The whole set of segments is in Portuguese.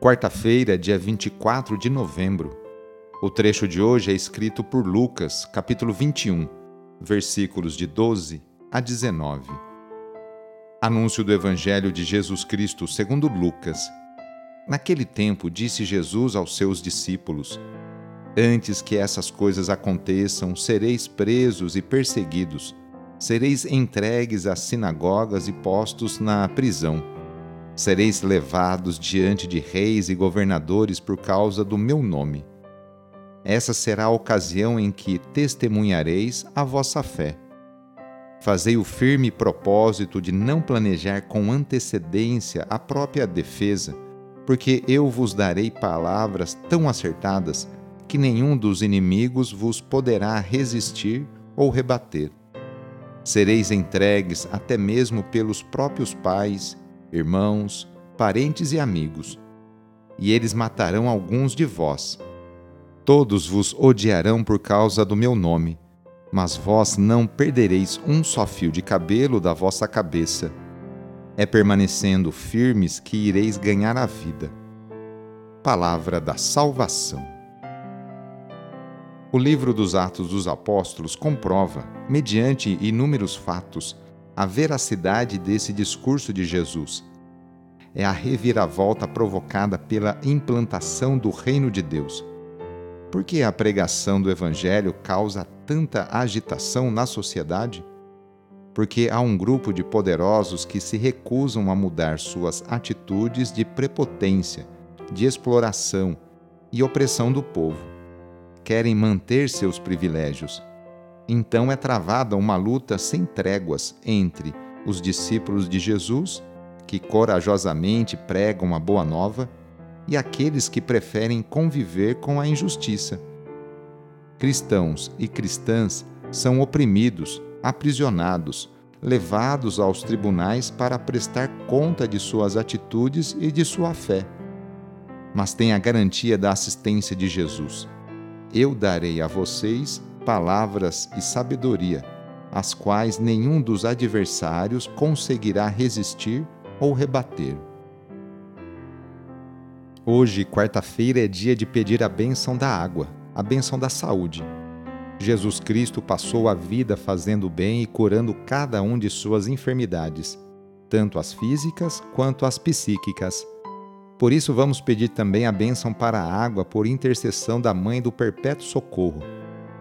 Quarta-feira, dia 24 de novembro. O trecho de hoje é escrito por Lucas, capítulo 21, versículos de 12 a 19. Anúncio do Evangelho de Jesus Cristo segundo Lucas. Naquele tempo disse Jesus aos seus discípulos: Antes que essas coisas aconteçam, sereis presos e perseguidos, sereis entregues às sinagogas e postos na prisão Sereis levados diante de reis e governadores por causa do meu nome. Essa será a ocasião em que testemunhareis a vossa fé. Fazei o firme propósito de não planejar com antecedência a própria defesa, porque eu vos darei palavras tão acertadas que nenhum dos inimigos vos poderá resistir ou rebater. Sereis entregues até mesmo pelos próprios pais irmãos, parentes e amigos, e eles matarão alguns de vós. Todos vos odiarão por causa do meu nome, mas vós não perdereis um só fio de cabelo da vossa cabeça. É permanecendo firmes que ireis ganhar a vida. Palavra da Salvação. O livro dos Atos dos Apóstolos comprova, mediante inúmeros fatos, a veracidade desse discurso de Jesus. É a reviravolta provocada pela implantação do reino de Deus. Por que a pregação do Evangelho causa tanta agitação na sociedade? Porque há um grupo de poderosos que se recusam a mudar suas atitudes de prepotência, de exploração e opressão do povo. Querem manter seus privilégios então é travada uma luta sem tréguas entre os discípulos de Jesus, que corajosamente pregam a boa nova, e aqueles que preferem conviver com a injustiça. Cristãos e cristãs são oprimidos, aprisionados, levados aos tribunais para prestar conta de suas atitudes e de sua fé. Mas tem a garantia da assistência de Jesus. Eu darei a vocês palavras e sabedoria, às quais nenhum dos adversários conseguirá resistir ou rebater. Hoje, quarta-feira, é dia de pedir a bênção da água, a bênção da saúde. Jesus Cristo passou a vida fazendo bem e curando cada um de suas enfermidades, tanto as físicas quanto as psíquicas. Por isso, vamos pedir também a bênção para a água por intercessão da Mãe do Perpétuo Socorro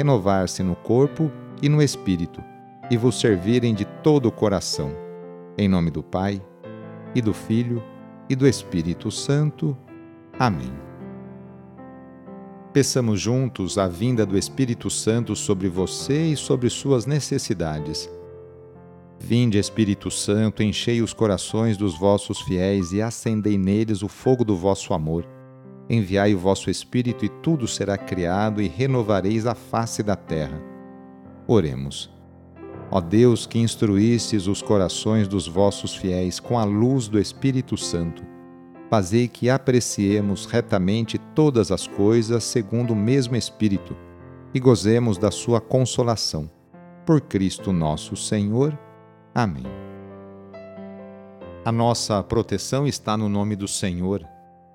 renovar-se no corpo e no espírito, e vos servirem de todo o coração. Em nome do Pai, e do Filho, e do Espírito Santo. Amém. Peçamos juntos a vinda do Espírito Santo sobre você e sobre suas necessidades. Vinde, Espírito Santo, enchei os corações dos vossos fiéis e acendei neles o fogo do vosso amor. Enviai o vosso Espírito e tudo será criado e renovareis a face da terra. Oremos. Ó Deus, que instruístes os corações dos vossos fiéis com a luz do Espírito Santo, fazei que apreciemos retamente todas as coisas segundo o mesmo Espírito e gozemos da sua consolação. Por Cristo nosso Senhor. Amém. A nossa proteção está no nome do Senhor,